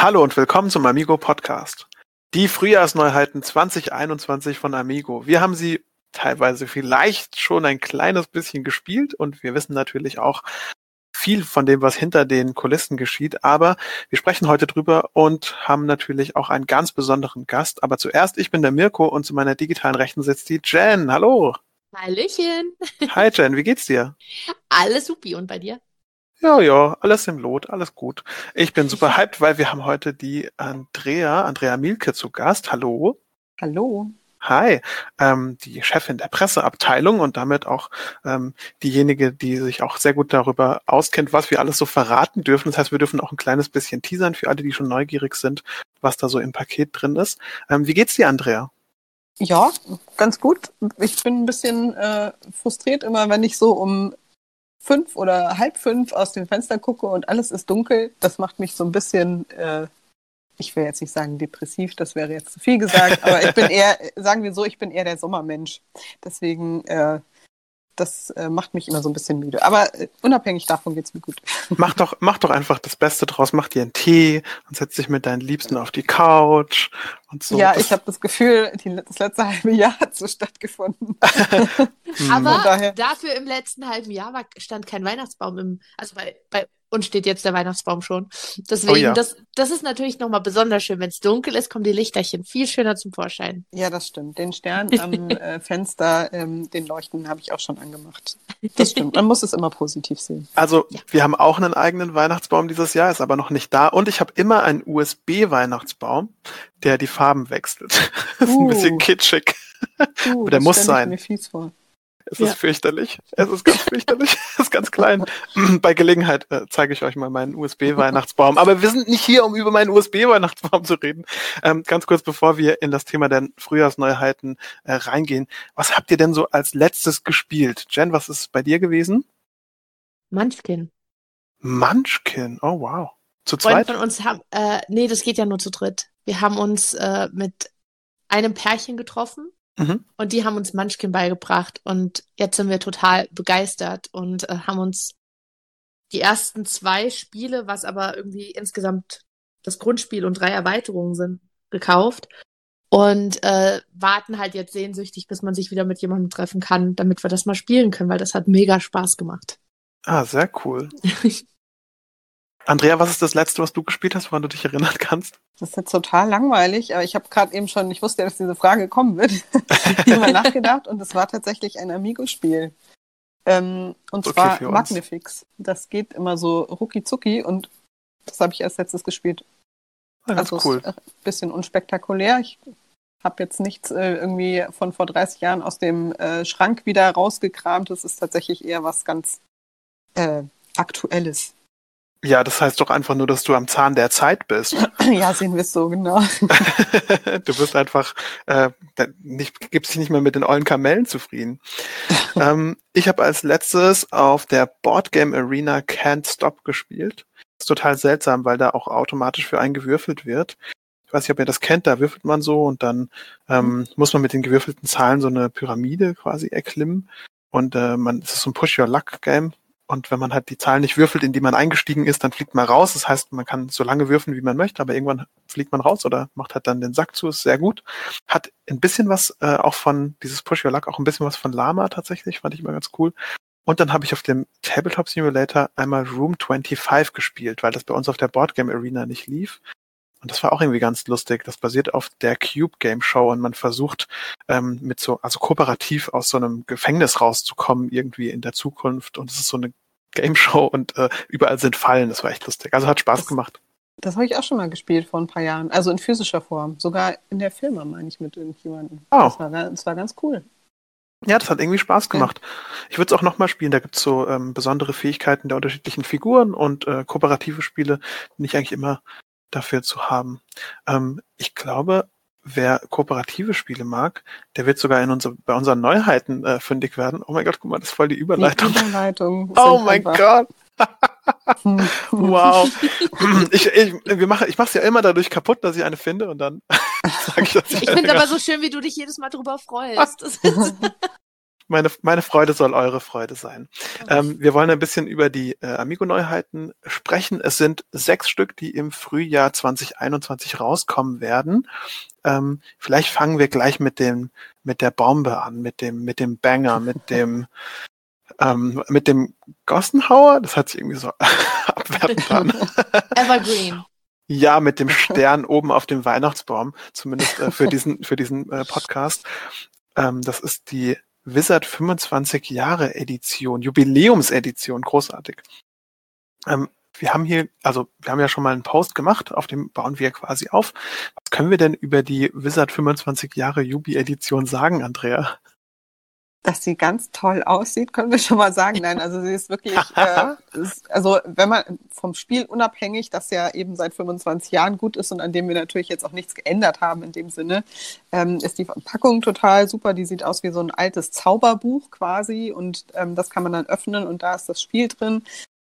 Hallo und willkommen zum Amigo Podcast. Die Frühjahrsneuheiten 2021 von Amigo. Wir haben sie teilweise vielleicht schon ein kleines bisschen gespielt und wir wissen natürlich auch viel von dem, was hinter den Kulissen geschieht. Aber wir sprechen heute drüber und haben natürlich auch einen ganz besonderen Gast. Aber zuerst, ich bin der Mirko und zu meiner digitalen Rechten sitzt die Jen. Hallo. Hallöchen. Hi Jen, wie geht's dir? Alles supi und bei dir? Ja, ja, alles im Lot, alles gut. Ich bin super hyped, weil wir haben heute die Andrea, Andrea Mielke zu Gast. Hallo. Hallo. Hi, ähm, die Chefin der Presseabteilung und damit auch ähm, diejenige, die sich auch sehr gut darüber auskennt, was wir alles so verraten dürfen. Das heißt, wir dürfen auch ein kleines bisschen teasern für alle, die schon neugierig sind, was da so im Paket drin ist. Ähm, wie geht's dir, Andrea? Ja, ganz gut. Ich bin ein bisschen äh, frustriert immer, wenn ich so um fünf oder halb fünf aus dem Fenster gucke und alles ist dunkel, das macht mich so ein bisschen, äh, ich will jetzt nicht sagen depressiv, das wäre jetzt zu viel gesagt, aber ich bin eher, sagen wir so, ich bin eher der Sommermensch. Deswegen äh, das äh, macht mich immer so ein bisschen müde. Aber äh, unabhängig davon geht's mir gut. Mach doch, mach doch einfach das Beste draus. Mach dir einen Tee und setz dich mit deinen Liebsten auf die Couch und so. Ja, das ich habe das Gefühl, die, das letzte halbe Jahr hat so stattgefunden. Aber dafür im letzten halben Jahr war, stand kein Weihnachtsbaum im, also bei, bei und steht jetzt der Weihnachtsbaum schon. Deswegen, oh ja. das, das ist natürlich nochmal besonders schön. Wenn es dunkel ist, kommen die Lichterchen viel schöner zum Vorschein. Ja, das stimmt. Den Stern am äh, Fenster, ähm, den Leuchten habe ich auch schon angemacht. Das stimmt. Man muss es immer positiv sehen. Also, ja. wir haben auch einen eigenen Weihnachtsbaum dieses Jahr, ist aber noch nicht da. Und ich habe immer einen USB-Weihnachtsbaum, der die Farben wechselt. das ist uh. ein bisschen kitschig. Uh, aber der muss sein. Mir fies vor. Es ja. ist fürchterlich. Es ist ganz fürchterlich. es ist ganz klein. Bei Gelegenheit äh, zeige ich euch mal meinen USB-Weihnachtsbaum. Aber wir sind nicht hier, um über meinen USB-Weihnachtsbaum zu reden. Ähm, ganz kurz, bevor wir in das Thema der Frühjahrsneuheiten äh, reingehen. Was habt ihr denn so als letztes gespielt? Jen, was ist bei dir gewesen? Munchkin. Munchkin? Oh, wow. Zu zweit? Freunde von uns haben, äh, nee, das geht ja nur zu dritt. Wir haben uns äh, mit einem Pärchen getroffen Mhm. Und die haben uns Munchkin beigebracht und jetzt sind wir total begeistert und äh, haben uns die ersten zwei Spiele, was aber irgendwie insgesamt das Grundspiel und drei Erweiterungen sind, gekauft und äh, warten halt jetzt sehnsüchtig, bis man sich wieder mit jemandem treffen kann, damit wir das mal spielen können, weil das hat mega Spaß gemacht. Ah, sehr cool. Andrea, was ist das letzte, was du gespielt hast, woran du dich erinnern kannst? Das ist jetzt total langweilig, aber ich habe gerade eben schon, ich wusste ja, dass diese Frage kommen wird, mal nachgedacht und es war tatsächlich ein Amigo-Spiel. Ähm, und okay, zwar Magnifix. Das geht immer so rucki zucki und das habe ich erst letztes gespielt. Ja, ah, also cool. ein bisschen unspektakulär. Ich habe jetzt nichts äh, irgendwie von vor 30 Jahren aus dem äh, Schrank wieder rausgekramt. Das ist tatsächlich eher was ganz äh, Aktuelles. Ja, das heißt doch einfach nur, dass du am Zahn der Zeit bist. Ja, sehen wir es so, genau. du bist einfach, äh, nicht, gibst dich nicht mehr mit den ollen Kamellen zufrieden. ähm, ich habe als letztes auf der Boardgame Arena Can't Stop gespielt. Das ist total seltsam, weil da auch automatisch für einen gewürfelt wird. Ich weiß nicht, ob ihr das kennt, da würfelt man so und dann ähm, mhm. muss man mit den gewürfelten Zahlen so eine Pyramide quasi erklimmen. Und äh, man, es ist so ein Push-Your-Luck-Game und wenn man halt die Zahlen nicht würfelt, in die man eingestiegen ist, dann fliegt man raus. Das heißt, man kann so lange würfeln, wie man möchte, aber irgendwann fliegt man raus oder macht halt dann den Sack zu. Ist sehr gut. Hat ein bisschen was äh, auch von dieses Push Your Luck, auch ein bisschen was von Lama tatsächlich, fand ich immer ganz cool. Und dann habe ich auf dem Tabletop Simulator einmal Room 25 gespielt, weil das bei uns auf der Boardgame Arena nicht lief. Und das war auch irgendwie ganz lustig. Das basiert auf der Cube Game Show und man versucht ähm, mit so, also kooperativ aus so einem Gefängnis rauszukommen, irgendwie in der Zukunft. Und es ist so eine Game Show und äh, überall sind Fallen. Das war echt lustig. Also hat Spaß das, gemacht. Das habe ich auch schon mal gespielt vor ein paar Jahren. Also in physischer Form. Sogar in der Firma, meine ich, mit irgendjemandem. Oh. Das, war, das war ganz cool. Ja, das hat irgendwie Spaß gemacht. Ja. Ich würde es auch nochmal spielen. Da gibt's so ähm, besondere Fähigkeiten der unterschiedlichen Figuren und äh, kooperative Spiele, die ich eigentlich immer dafür zu haben. Ähm, ich glaube, wer kooperative Spiele mag, der wird sogar in unser, bei unseren Neuheiten äh, fündig werden. Oh mein Gott, guck mal, das ist voll die Überleitung. Die Überleitung. oh mein Gott. wow. ich, ich, wir machen, ich mache es ja immer dadurch kaputt, dass ich eine finde und dann sage ich, dass ich Ich finde aber so schön, wie du dich jedes Mal darüber freust. Meine, meine Freude soll eure Freude sein. Ähm, wir wollen ein bisschen über die äh, Amigo-Neuheiten sprechen. Es sind sechs Stück, die im Frühjahr 2021 rauskommen werden. Ähm, vielleicht fangen wir gleich mit dem mit der Bombe an, mit dem mit dem Banger, mit dem ähm, mit dem Gossenhauer. Das hat sich irgendwie so abwertend an. Evergreen. Ja, mit dem Stern oben auf dem Weihnachtsbaum, zumindest äh, für diesen für diesen äh, Podcast. Ähm, das ist die Wizard 25 Jahre Edition, Jubiläumsedition, großartig. Ähm, wir haben hier, also wir haben ja schon mal einen Post gemacht, auf dem bauen wir quasi auf. Was können wir denn über die Wizard 25 Jahre Jubi Edition sagen, Andrea? Dass sie ganz toll aussieht, können wir schon mal sagen. Nein, also sie ist wirklich, äh, ist, also wenn man vom Spiel unabhängig, das ja eben seit 25 Jahren gut ist und an dem wir natürlich jetzt auch nichts geändert haben in dem Sinne, ähm, ist die Verpackung total super. Die sieht aus wie so ein altes Zauberbuch quasi und ähm, das kann man dann öffnen und da ist das Spiel drin.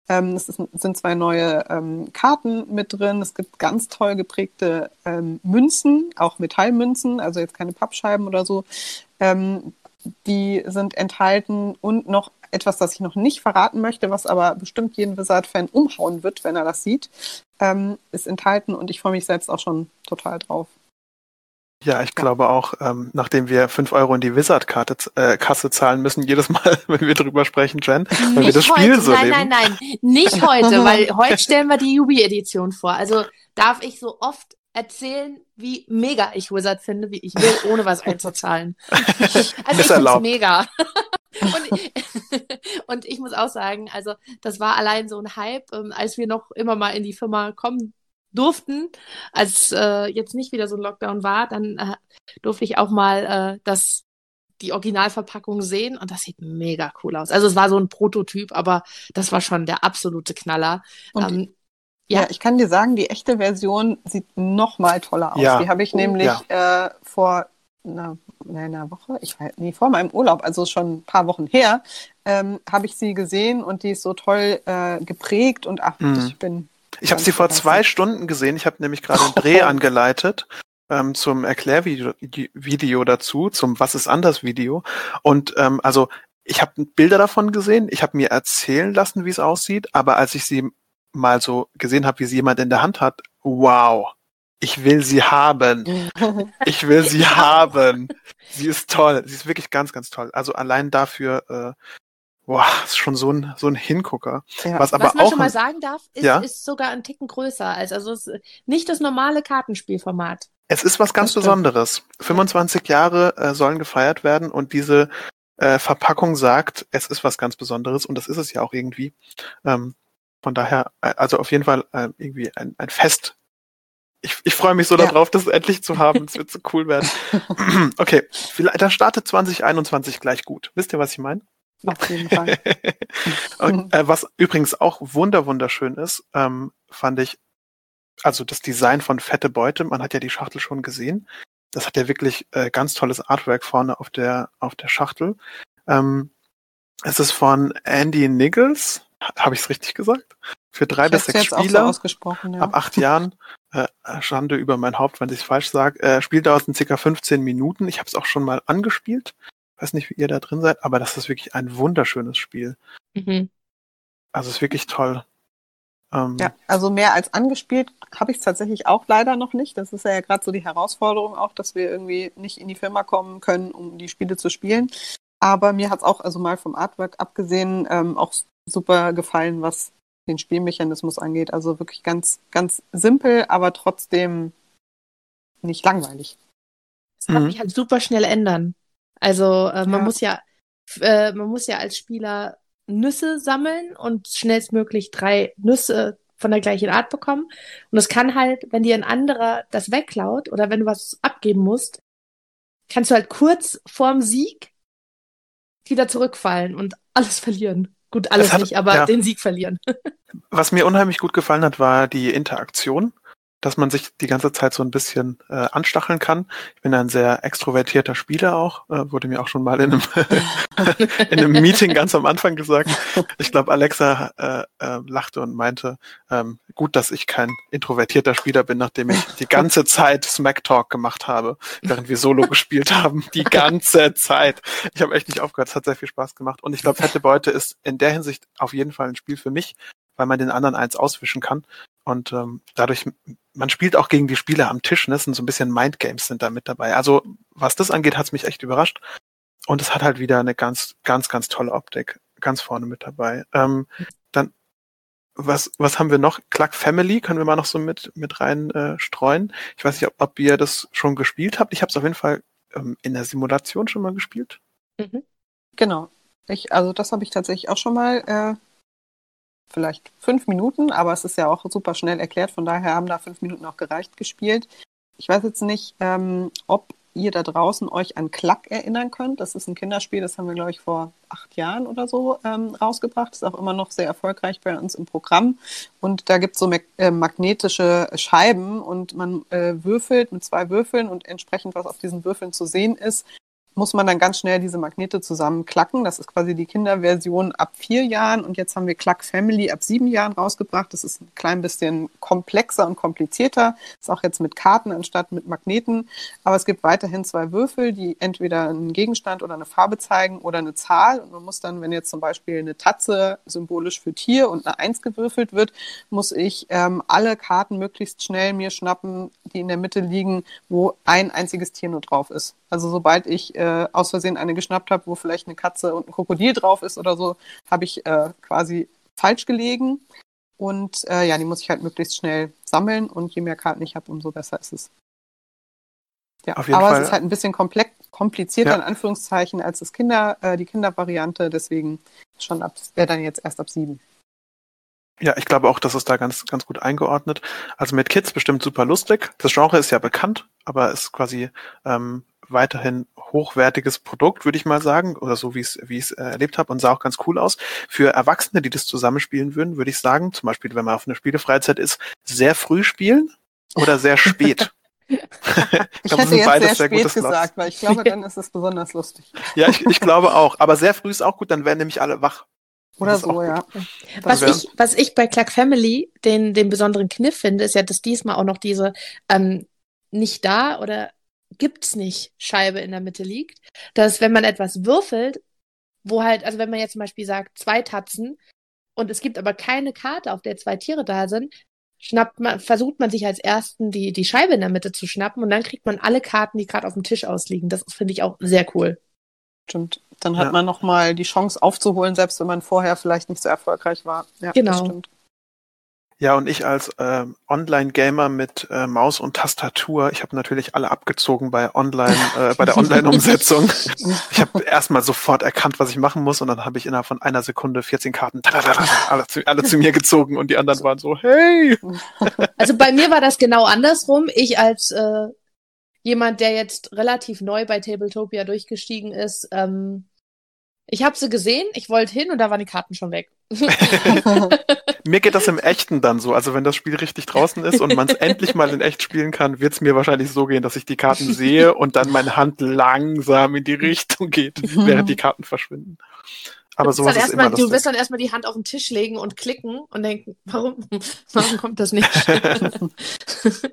Ähm, es ist, sind zwei neue ähm, Karten mit drin. Es gibt ganz toll geprägte ähm, Münzen, auch Metallmünzen, also jetzt keine Pappscheiben oder so. Ähm, die sind enthalten und noch etwas, das ich noch nicht verraten möchte, was aber bestimmt jeden Wizard-Fan umhauen wird, wenn er das sieht, ähm, ist enthalten und ich freue mich selbst auch schon total drauf. Ja, ich glaube auch, ähm, nachdem wir fünf Euro in die Wizard-Karte äh, Kasse zahlen müssen, jedes Mal, wenn wir drüber sprechen, Jen, weil nicht wir das Spiel heute. so nein, leben. Nein, nein, nein, nicht heute, weil heute stellen wir die Yubi-Edition vor. Also darf ich so oft erzählen, wie mega ich Wizard finde, wie ich will, ohne was einzuzahlen. also ich finde mega. und, und, ich muss auch sagen, also das war allein so ein Hype, ähm, als wir noch immer mal in die Firma kommen durften, als äh, jetzt nicht wieder so ein Lockdown war, dann äh, durfte ich auch mal äh, das die Originalverpackung sehen und das sieht mega cool aus. Also es war so ein Prototyp, aber das war schon der absolute Knaller. Ähm, ja. ja. ich kann dir sagen, die echte Version sieht noch mal toller aus. Ja. Die habe ich nämlich ja. äh, vor einer, einer Woche, ich weiß, nee, vor meinem Urlaub, also schon ein paar Wochen her, ähm, habe ich sie gesehen und die ist so toll äh, geprägt und ach, mhm. ich bin. Ich habe sie vor zwei Stunden gesehen. Ich habe nämlich gerade einen Dreh angeleitet ähm, zum Erklärvideo Video dazu, zum Was ist anders Video. Und ähm, also ich habe Bilder davon gesehen, ich habe mir erzählen lassen, wie es aussieht, aber als ich sie mal so gesehen habe, wie sie jemand in der Hand hat, wow, ich will sie haben. Ich will sie haben. Sie ist toll. Sie ist wirklich ganz, ganz toll. Also allein dafür, äh, wow, ist schon so ein, so ein Hingucker. Ja. Was, aber Was man auch schon mal sagen darf, ist, ja? ist sogar ein Ticken größer als, also ist nicht das normale Kartenspielformat. Es ist was ganz Besonderes. 25 Jahre äh, sollen gefeiert werden und diese äh, Verpackung sagt, es ist was ganz Besonderes und das ist es ja auch irgendwie. Ähm, von daher, äh, also auf jeden Fall äh, irgendwie ein, ein Fest. Ich, ich freue mich so ja. darauf, das endlich zu haben. Es wird so cool werden. okay, vielleicht, dann startet 2021 gleich gut. Wisst ihr, was ich meine? Auf jeden Fall. Und, äh, was übrigens auch wunder wunderschön ist, ähm, fand ich, also das Design von Fette Beute, man hat ja die Schachtel schon gesehen. Das hat ja wirklich äh, ganz tolles Artwork vorne auf der, auf der Schachtel. Ähm, es ist von Andy Niggles, habe ich es richtig gesagt? Für drei ich bis sechs Spieler so ja. ab acht Jahren. Äh, Schande über mein Haupt, wenn ich es falsch sage. Äh, Spieldauer sind circa 15 Minuten. Ich habe es auch schon mal angespielt. Weiß nicht, wie ihr da drin seid, aber das ist wirklich ein wunderschönes Spiel. Mhm. Also es ist wirklich toll. Ähm, ja, also mehr als angespielt habe ich es tatsächlich auch leider noch nicht. Das ist ja gerade so die Herausforderung auch, dass wir irgendwie nicht in die Firma kommen können, um die Spiele zu spielen. Aber mir hat es auch, also mal vom Artwork abgesehen, ähm, auch super gefallen, was den Spielmechanismus angeht. Also wirklich ganz, ganz simpel, aber trotzdem nicht langweilig. Das kann mhm. sich halt super schnell ändern. Also äh, man ja. muss ja, äh, man muss ja als Spieler Nüsse sammeln und schnellstmöglich drei Nüsse von der gleichen Art bekommen. Und es kann halt, wenn dir ein anderer das wegklaut oder wenn du was abgeben musst, kannst du halt kurz vorm Sieg wieder zurückfallen und alles verlieren. Gut, alles hat, nicht, aber ja. den Sieg verlieren. Was mir unheimlich gut gefallen hat, war die Interaktion. Dass man sich die ganze Zeit so ein bisschen äh, anstacheln kann. Ich bin ein sehr extrovertierter Spieler auch, äh, wurde mir auch schon mal in einem, in einem Meeting ganz am Anfang gesagt. Ich glaube, Alexa äh, äh, lachte und meinte, ähm, gut, dass ich kein introvertierter Spieler bin, nachdem ich die ganze Zeit Smack Talk gemacht habe, während wir Solo gespielt haben. Die ganze Zeit. Ich habe echt nicht aufgehört. Es hat sehr viel Spaß gemacht. Und ich glaube, Fette Beute ist in der Hinsicht auf jeden Fall ein Spiel für mich, weil man den anderen eins auswischen kann. Und ähm, dadurch, man spielt auch gegen die Spieler am Tisch, ne? sind so ein bisschen Mindgames sind da mit dabei. Also was das angeht, hat's mich echt überrascht. Und es hat halt wieder eine ganz, ganz, ganz tolle Optik. Ganz vorne mit dabei. Ähm, dann, was, was haben wir noch? Cluck Family können wir mal noch so mit, mit rein äh, streuen. Ich weiß nicht, ob, ob ihr das schon gespielt habt. Ich habe es auf jeden Fall ähm, in der Simulation schon mal gespielt. Mhm. Genau. Ich, also das habe ich tatsächlich auch schon mal äh, vielleicht fünf Minuten, aber es ist ja auch super schnell erklärt, von daher haben da fünf Minuten auch gereicht gespielt. Ich weiß jetzt nicht, ähm, ob ihr da draußen euch an Klack erinnern könnt. Das ist ein Kinderspiel, das haben wir, glaube ich, vor acht Jahren oder so ähm, rausgebracht. Ist auch immer noch sehr erfolgreich bei uns im Programm. Und da gibt es so äh, magnetische Scheiben und man äh, würfelt mit zwei Würfeln und entsprechend, was auf diesen Würfeln zu sehen ist, muss man dann ganz schnell diese Magnete zusammenklacken. Das ist quasi die Kinderversion ab vier Jahren und jetzt haben wir Klack Family ab sieben Jahren rausgebracht. Das ist ein klein bisschen komplexer und komplizierter. Ist auch jetzt mit Karten anstatt mit Magneten. Aber es gibt weiterhin zwei Würfel, die entweder einen Gegenstand oder eine Farbe zeigen oder eine Zahl. Und man muss dann, wenn jetzt zum Beispiel eine Tatze symbolisch für Tier und eine Eins gewürfelt wird, muss ich ähm, alle Karten möglichst schnell mir schnappen, die in der Mitte liegen, wo ein einziges Tier nur drauf ist. Also sobald ich äh, aus Versehen eine geschnappt habe, wo vielleicht eine Katze und ein Krokodil drauf ist oder so, habe ich äh, quasi falsch gelegen. Und äh, ja, die muss ich halt möglichst schnell sammeln und je mehr Karten ich habe, umso besser ist es. Ja, aber Fall. es ist halt ein bisschen komplex, komplizierter ja. in Anführungszeichen als das Kinder, äh, die Kindervariante, deswegen schon ab, wäre dann jetzt erst ab sieben. Ja, ich glaube auch, das ist da ganz, ganz gut eingeordnet. Also mit Kids bestimmt super lustig. Das Genre ist ja bekannt, aber ist quasi ähm, weiterhin hochwertiges Produkt, würde ich mal sagen, oder so wie ich es wie ich es äh, erlebt habe und sah auch ganz cool aus. Für Erwachsene, die das zusammenspielen würden, würde ich sagen, zum Beispiel, wenn man auf einer Spielefreizeit ist, sehr früh spielen oder sehr spät. ich, ich glaub, hätte jetzt sehr, sehr spät gesagt, weil ich glaube, dann ist es besonders lustig. ja, ich, ich glaube auch. Aber sehr früh ist auch gut, dann werden nämlich alle wach. Oder so, ja. Was ich, was ich bei Clark Family den, den besonderen Kniff finde, ist ja, dass diesmal auch noch diese ähm, nicht da oder gibt's nicht Scheibe in der Mitte liegt, dass wenn man etwas würfelt, wo halt, also wenn man jetzt zum Beispiel sagt, zwei Tatzen und es gibt aber keine Karte, auf der zwei Tiere da sind, schnappt man, versucht man sich als ersten die, die Scheibe in der Mitte zu schnappen und dann kriegt man alle Karten, die gerade auf dem Tisch ausliegen. Das finde ich auch sehr cool. Stimmt. Dann hat ja. man nochmal die Chance aufzuholen, selbst wenn man vorher vielleicht nicht so erfolgreich war. Ja, genau. Ja, und ich als äh, Online-Gamer mit äh, Maus und Tastatur, ich habe natürlich alle abgezogen bei Online, äh, bei der Online-Umsetzung. ich habe erstmal sofort erkannt, was ich machen muss, und dann habe ich innerhalb von einer Sekunde 14 Karten alle zu, alle zu mir gezogen und die anderen waren so, hey! Also bei mir war das genau andersrum. Ich als äh, jemand, der jetzt relativ neu bei Tabletopia durchgestiegen ist, ähm, ich habe sie gesehen, ich wollte hin und da waren die Karten schon weg. mir geht das im Echten dann so. Also wenn das Spiel richtig draußen ist und man es endlich mal in echt spielen kann, wird es mir wahrscheinlich so gehen, dass ich die Karten sehe und dann meine Hand langsam in die Richtung geht, während die Karten verschwinden. Aber du sowas ist immer mal, Du wirst dann erstmal die Hand auf den Tisch legen und klicken und denken, warum, warum kommt das nicht?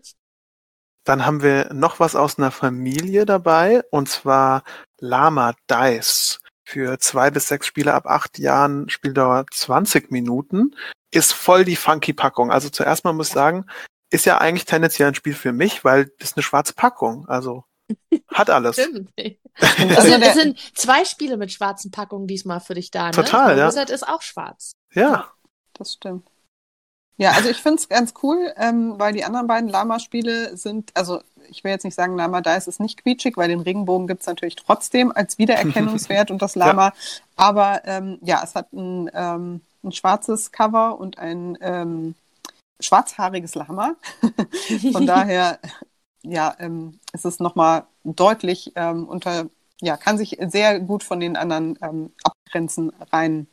Dann haben wir noch was aus einer Familie dabei, und zwar Lama Dice für zwei bis sechs Spieler ab acht Jahren, Spieldauer 20 Minuten, ist voll die funky Packung. Also zuerst mal muss ich sagen, ist ja eigentlich tendenziell ein Spiel für mich, weil das ist eine schwarze Packung. Also hat alles. Stimmt. Also es sind zwei Spiele mit schwarzen Packungen diesmal für dich da. Ne? Total, ja. Wizard ist auch schwarz. Ja. Das stimmt. Ja, also ich finde es ganz cool, ähm, weil die anderen beiden Lama-Spiele sind, also ich will jetzt nicht sagen, Lama da ist es nicht quietschig, weil den Regenbogen gibt es natürlich trotzdem als Wiedererkennungswert und das Lama. Ja. Aber ähm, ja, es hat ein, ähm, ein schwarzes Cover und ein ähm, schwarzhaariges Lama. Von daher, ja, ähm, es ist nochmal deutlich ähm, unter, ja, kann sich sehr gut von den anderen ähm, abgrenzen, rein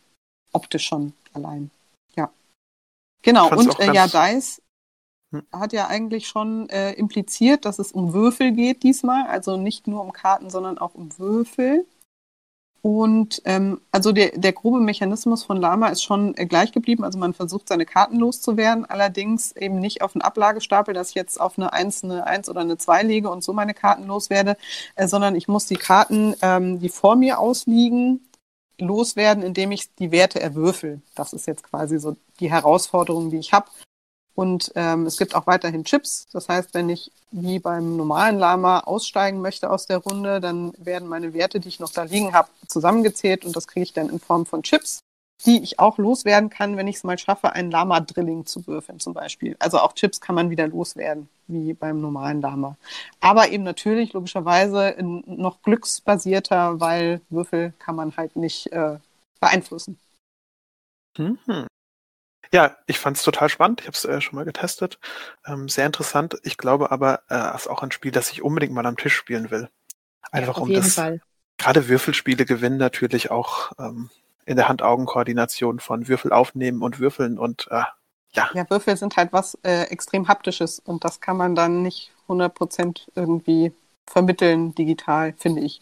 optisch schon allein. Ja. Genau, und äh, ja, Dice. Hat ja eigentlich schon äh, impliziert, dass es um Würfel geht diesmal. Also nicht nur um Karten, sondern auch um Würfel. Und ähm, also der, der grobe Mechanismus von Lama ist schon äh, gleich geblieben. Also man versucht, seine Karten loszuwerden, allerdings eben nicht auf einen Ablagestapel, dass ich jetzt auf eine 1, eine 1 oder eine 2 lege und so meine Karten loswerde, äh, sondern ich muss die Karten, ähm, die vor mir ausliegen, loswerden, indem ich die Werte erwürfel. Das ist jetzt quasi so die Herausforderung, die ich habe. Und ähm, es gibt auch weiterhin Chips. Das heißt, wenn ich wie beim normalen Lama aussteigen möchte aus der Runde, dann werden meine Werte, die ich noch da liegen habe, zusammengezählt und das kriege ich dann in Form von Chips, die ich auch loswerden kann, wenn ich es mal schaffe, ein Lama-Drilling zu würfeln zum Beispiel. Also auch Chips kann man wieder loswerden, wie beim normalen Lama. Aber eben natürlich logischerweise noch glücksbasierter, weil Würfel kann man halt nicht äh, beeinflussen. Mhm. Ja, ich fand es total spannend. Ich habe es äh, schon mal getestet. Ähm, sehr interessant. Ich glaube aber, äh, es ist auch ein Spiel, das ich unbedingt mal am Tisch spielen will. Einfach ja, um das. Fall. Gerade Würfelspiele gewinnen natürlich auch ähm, in der Hand-Augen-Koordination von Würfel aufnehmen und würfeln und äh, ja. Ja, Würfel sind halt was äh, extrem haptisches und das kann man dann nicht 100% irgendwie vermitteln digital, finde ich.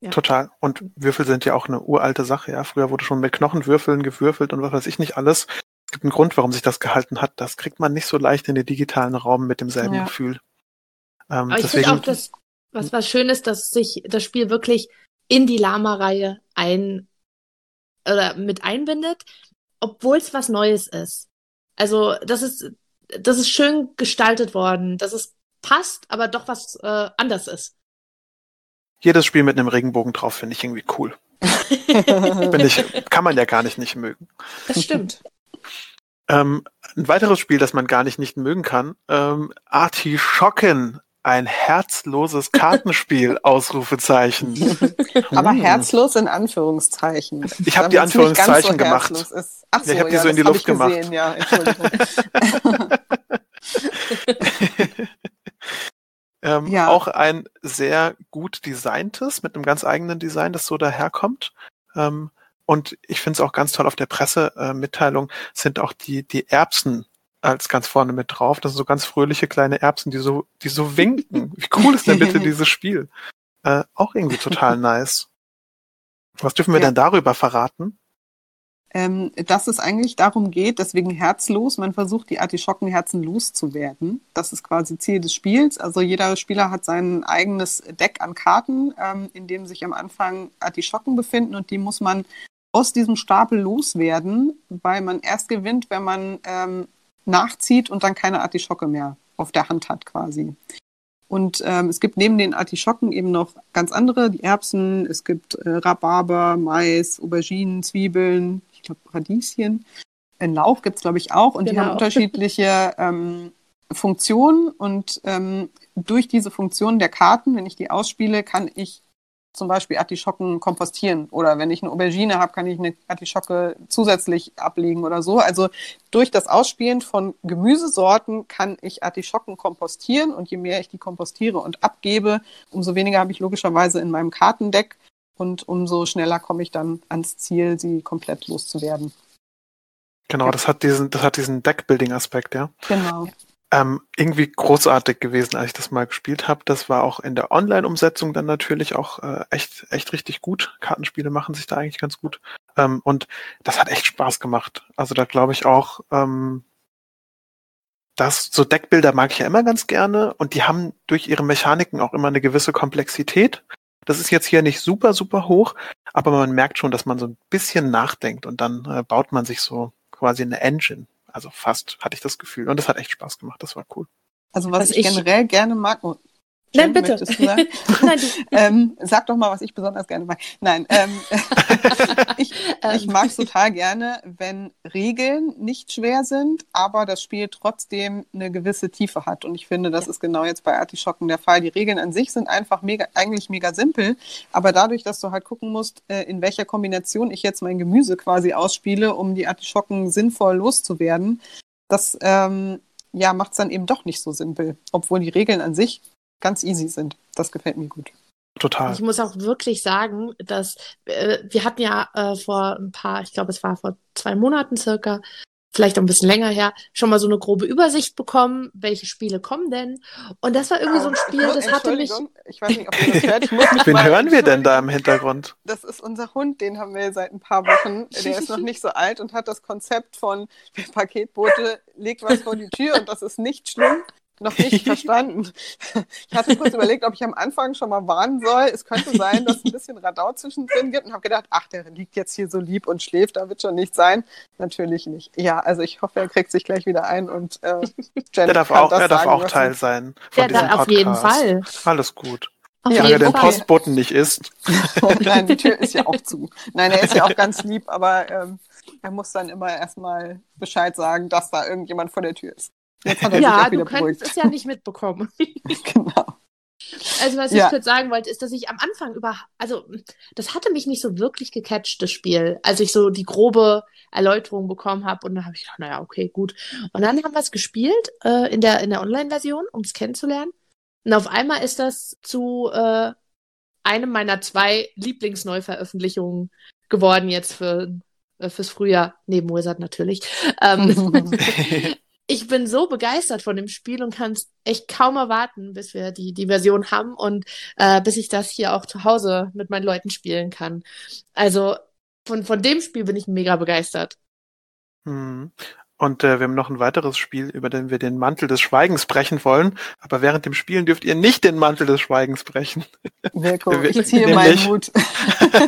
Ja. Total. Und Würfel sind ja auch eine uralte Sache. Ja, früher wurde schon mit Knochenwürfeln gewürfelt und was weiß ich nicht alles. Es gibt einen Grund, warum sich das gehalten hat. Das kriegt man nicht so leicht in den digitalen Raum mit demselben ja. Gefühl. Ähm, Aber ich finde auch, dass was, was schön ist, dass sich das Spiel wirklich in die Lama-Reihe ein oder mit einbindet, obwohl es was Neues ist. Also das ist das ist schön gestaltet worden, dass es passt, aber doch was äh, anders ist. Jedes Spiel mit einem Regenbogen drauf finde ich irgendwie cool. Bin ich, kann man ja gar nicht nicht mögen. Das stimmt. Ähm, ein weiteres Spiel, das man gar nicht nicht mögen kann, ähm, Artischocken, ein herzloses Kartenspiel, Ausrufezeichen. Aber hm. herzlos in Anführungszeichen. Ich habe die Anführungszeichen so gemacht. Ach so, ja, ich habe die so in die Luft gemacht. Gesehen, ja, ähm, ja. Auch ein sehr gut designtes, mit einem ganz eigenen Design, das so daherkommt. Ähm, und ich finde es auch ganz toll auf der Pressemitteilung äh, sind auch die, die Erbsen als ganz vorne mit drauf. Das sind so ganz fröhliche kleine Erbsen, die so, die so winken. Wie cool ist denn bitte dieses Spiel? Äh, auch irgendwie total nice. Was dürfen wir ja. denn darüber verraten? Ähm, dass es eigentlich darum geht, deswegen herzlos, man versucht die Artischockenherzen loszuwerden. Das ist quasi Ziel des Spiels. Also jeder Spieler hat sein eigenes Deck an Karten, ähm, in dem sich am Anfang Artischocken befinden und die muss man aus diesem Stapel loswerden, weil man erst gewinnt, wenn man ähm, nachzieht und dann keine Artischocke mehr auf der Hand hat quasi. Und ähm, es gibt neben den Artischocken eben noch ganz andere, die Erbsen, es gibt äh, Rhabarber, Mais, Auberginen, Zwiebeln, ich glaube Radieschen. Ein Lauch gibt es, glaube ich, auch und genau. die haben genau. unterschiedliche ähm, Funktionen und ähm, durch diese Funktionen der Karten, wenn ich die ausspiele, kann ich zum Beispiel Artischocken kompostieren oder wenn ich eine Aubergine habe, kann ich eine Artischocke zusätzlich ablegen oder so. Also durch das Ausspielen von Gemüsesorten kann ich Artischocken kompostieren und je mehr ich die kompostiere und abgebe, umso weniger habe ich logischerweise in meinem Kartendeck und umso schneller komme ich dann ans Ziel, sie komplett loszuwerden. Genau, das hat diesen, das hat diesen Deckbuilding-Aspekt, ja. Genau ähm, irgendwie großartig gewesen, als ich das mal gespielt habe. Das war auch in der Online-Umsetzung dann natürlich auch äh, echt, echt richtig gut. Kartenspiele machen sich da eigentlich ganz gut. Ähm, und das hat echt Spaß gemacht. Also da glaube ich auch, ähm, das, so Deckbilder mag ich ja immer ganz gerne und die haben durch ihre Mechaniken auch immer eine gewisse Komplexität. Das ist jetzt hier nicht super, super hoch, aber man merkt schon, dass man so ein bisschen nachdenkt und dann äh, baut man sich so quasi eine Engine also fast hatte ich das Gefühl. Und das hat echt Spaß gemacht. Das war cool. Also was, was ich, ich, generell gerne mag. Oh, Nein, bitte. Nein, ähm, sag doch mal, was ich besonders gerne mag. Nein, ähm, ich, ich mag es total gerne, wenn Regeln nicht schwer sind, aber das Spiel trotzdem eine gewisse Tiefe hat. Und ich finde, das ist genau jetzt bei Artischocken der Fall. Die Regeln an sich sind einfach mega, eigentlich mega simpel, aber dadurch, dass du halt gucken musst, äh, in welcher Kombination ich jetzt mein Gemüse quasi ausspiele, um die Artischocken sinnvoll loszuwerden, das ähm, ja, macht es dann eben doch nicht so simpel, obwohl die Regeln an sich ganz easy sind. Das gefällt mir gut. Total. Ich muss auch wirklich sagen, dass äh, wir hatten ja äh, vor ein paar, ich glaube, es war vor zwei Monaten circa, vielleicht auch ein bisschen länger her, schon mal so eine grobe Übersicht bekommen, welche Spiele kommen denn. Und das war irgendwie so ein Spiel, das hatte mich. Ich weiß nicht, ob ihr das hört. Ich muss mich Wen hören wir denn da im Hintergrund? Das ist unser Hund, den haben wir seit ein paar Wochen. Der ist noch nicht so alt und hat das Konzept von Paketboote, legt was vor die Tür und das ist nicht schlimm noch nicht verstanden. Ich hatte kurz überlegt, ob ich am Anfang schon mal warnen soll. Es könnte sein, dass es ein bisschen Radau zwischendrin gibt und habe gedacht, ach, der liegt jetzt hier so lieb und schläft, da wird schon nichts sein. Natürlich nicht. Ja, also ich hoffe, er kriegt sich gleich wieder ein und äh, Jen der darf auch, er darf sagen, auch Teil sein. Von der darf auf jeden Fall. Alles gut. Auf Solange er den Postboten nicht ist. Nein, die Tür ist ja auch zu. Nein, er ist ja auch ganz lieb, aber ähm, er muss dann immer erstmal Bescheid sagen, dass da irgendjemand vor der Tür ist. Jetzt hat er ja, sich du könntest es ja nicht mitbekommen. genau. Also was ja. ich kurz sagen wollte, ist, dass ich am Anfang über, also das hatte mich nicht so wirklich gecatcht, das Spiel, als ich so die grobe Erläuterung bekommen habe und dann habe ich gedacht, naja, okay, gut. Und dann haben wir es gespielt äh, in der, in der Online-Version, um es kennenzulernen. Und auf einmal ist das zu äh, einem meiner zwei Lieblingsneuveröffentlichungen geworden jetzt für äh, fürs Frühjahr, neben Wizard natürlich. Ähm, ich bin so begeistert von dem Spiel und kann es echt kaum erwarten, bis wir die, die Version haben und äh, bis ich das hier auch zu Hause mit meinen Leuten spielen kann. Also von, von dem Spiel bin ich mega begeistert. Hm. Und äh, wir haben noch ein weiteres Spiel, über den wir den Mantel des Schweigens brechen wollen. Aber während dem Spielen dürft ihr nicht den Mantel des Schweigens brechen. Mirko, ich ziehe meinen Hut.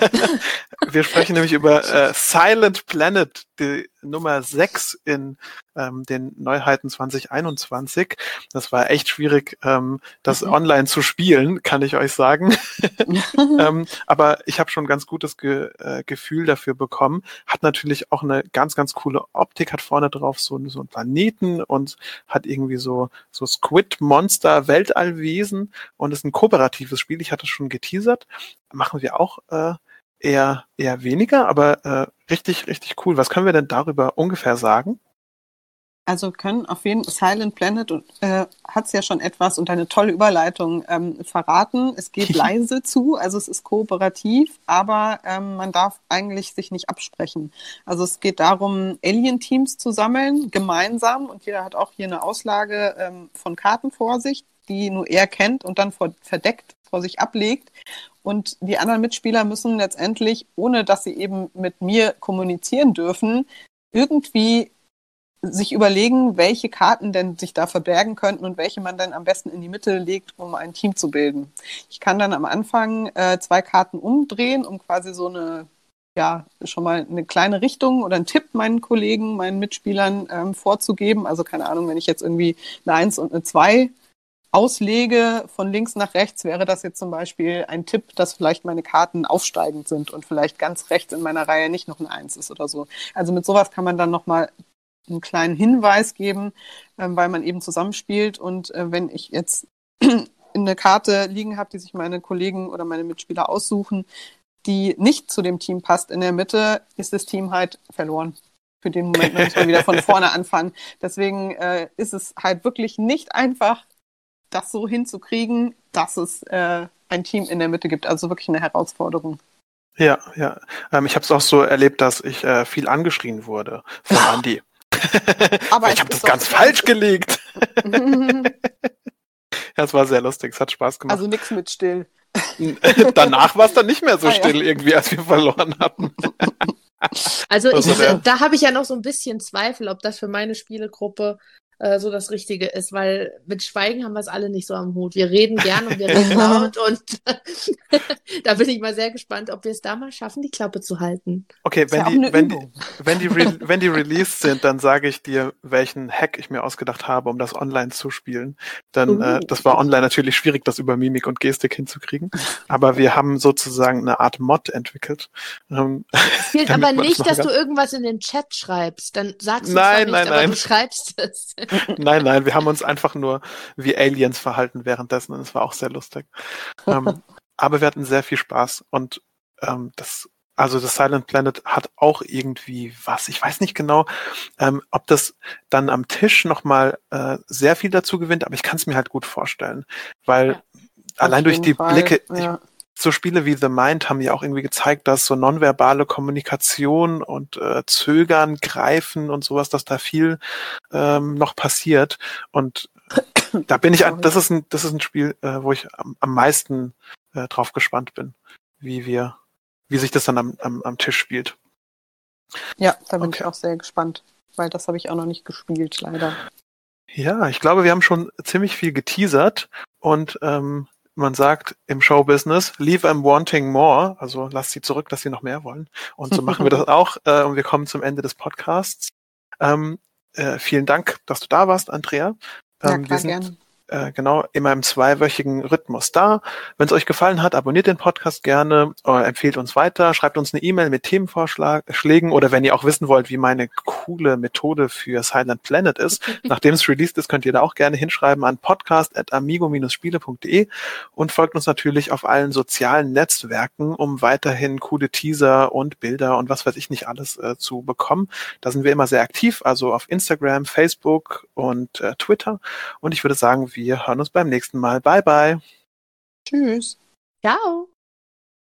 wir sprechen nämlich über äh, Silent Planet, die Nummer 6 in ähm, den Neuheiten 2021. Das war echt schwierig, ähm, das mhm. online zu spielen, kann ich euch sagen. ähm, aber ich habe schon ein ganz gutes Ge äh, Gefühl dafür bekommen. Hat natürlich auch eine ganz, ganz coole Optik, hat vorne drauf so, so einen Planeten und hat irgendwie so, so Squid-Monster, Weltallwesen und ist ein kooperatives Spiel. Ich hatte schon geteasert. Machen wir auch äh, eher, eher weniger, aber äh, richtig, richtig cool. Was können wir denn darüber ungefähr sagen? Also können auf jeden Fall Silent Planet äh, hat es ja schon etwas und eine tolle Überleitung ähm, verraten. Es geht leise zu, also es ist kooperativ, aber ähm, man darf eigentlich sich nicht absprechen. Also es geht darum, Alien-Teams zu sammeln, gemeinsam und jeder hat auch hier eine Auslage ähm, von Karten vor sich, die nur er kennt und dann vor, verdeckt vor sich ablegt. Und die anderen Mitspieler müssen letztendlich, ohne dass sie eben mit mir kommunizieren dürfen, irgendwie sich überlegen, welche Karten denn sich da verbergen könnten und welche man dann am besten in die Mitte legt, um ein Team zu bilden. Ich kann dann am Anfang äh, zwei Karten umdrehen, um quasi so eine, ja, schon mal eine kleine Richtung oder einen Tipp meinen Kollegen, meinen Mitspielern ähm, vorzugeben. Also keine Ahnung, wenn ich jetzt irgendwie eine Eins und eine Zwei auslege von links nach rechts, wäre das jetzt zum Beispiel ein Tipp, dass vielleicht meine Karten aufsteigend sind und vielleicht ganz rechts in meiner Reihe nicht noch ein Eins ist oder so. Also mit sowas kann man dann nochmal einen kleinen Hinweis geben, äh, weil man eben zusammenspielt. Und äh, wenn ich jetzt eine Karte liegen habe, die sich meine Kollegen oder meine Mitspieler aussuchen, die nicht zu dem Team passt in der Mitte, ist das Team halt verloren. Für den Moment muss man wieder von vorne anfangen. Deswegen äh, ist es halt wirklich nicht einfach, das so hinzukriegen, dass es äh, ein Team in der Mitte gibt. Also wirklich eine Herausforderung. Ja, ja. Ähm, ich habe es auch so erlebt, dass ich äh, viel angeschrien wurde von Andy. Aber ich habe das ganz falsch gelegt. ja, es war sehr lustig, es hat Spaß gemacht. Also nichts mit still. Danach war es dann nicht mehr so ah, still ja. irgendwie, als wir verloren hatten. Also ich, also da habe ich ja noch so ein bisschen Zweifel, ob das für meine Spielegruppe äh, so das Richtige ist, weil mit Schweigen haben wir es alle nicht so am Hut. Wir reden gern und wir reden laut und da bin ich mal sehr gespannt, ob wir es da mal schaffen, die Klappe zu halten. Okay, wenn, ja die, wenn, die, wenn, die wenn die released sind, dann sage ich dir, welchen Hack ich mir ausgedacht habe, um das online zu spielen. Dann, uh. äh, das war online natürlich schwierig, das über Mimik und Gestik hinzukriegen, aber wir haben sozusagen eine Art Mod entwickelt. Ähm, es gilt aber nicht, dass du irgendwas in den Chat schreibst. Dann sagst du nein, nicht, nein, aber nein. du schreibst es. Nein, nein, wir haben uns einfach nur wie Aliens verhalten währenddessen und es war auch sehr lustig. ähm, aber wir hatten sehr viel Spaß und ähm, das, also das Silent Planet hat auch irgendwie was. Ich weiß nicht genau, ähm, ob das dann am Tisch nochmal äh, sehr viel dazu gewinnt, aber ich kann es mir halt gut vorstellen, weil ja, allein durch die Fall. Blicke, ja. So Spiele wie The Mind haben ja auch irgendwie gezeigt, dass so nonverbale Kommunikation und äh, Zögern, Greifen und sowas, dass da viel ähm, noch passiert. Und da bin ich, das ist ein, das ist ein Spiel, äh, wo ich am, am meisten äh, drauf gespannt bin, wie wir, wie sich das dann am, am, am Tisch spielt. Ja, da bin okay. ich auch sehr gespannt, weil das habe ich auch noch nicht gespielt, leider. Ja, ich glaube, wir haben schon ziemlich viel geteasert und ähm, man sagt im Showbusiness, leave them wanting more, also lass sie zurück, dass sie noch mehr wollen. Und so machen wir das auch äh, und wir kommen zum Ende des Podcasts. Ähm, äh, vielen Dank, dass du da warst, Andrea. Ähm, ja, klar, wir sind, gerne äh, genau immer im zweiwöchigen Rhythmus da. Wenn es euch gefallen hat, abonniert den Podcast gerne, äh, empfehlt uns weiter, schreibt uns eine E-Mail mit Themenvorschlägen oder wenn ihr auch wissen wollt, wie meine coole Methode für Silent Planet ist, nachdem es released ist, könnt ihr da auch gerne hinschreiben an podcast.amigo-spiele.de und folgt uns natürlich auf allen sozialen Netzwerken, um weiterhin coole Teaser und Bilder und was weiß ich nicht alles äh, zu bekommen. Da sind wir immer sehr aktiv, also auf Instagram, Facebook und äh, Twitter. Und ich würde sagen, wir wir hören uns beim nächsten Mal. Bye, bye. Tschüss. Ciao.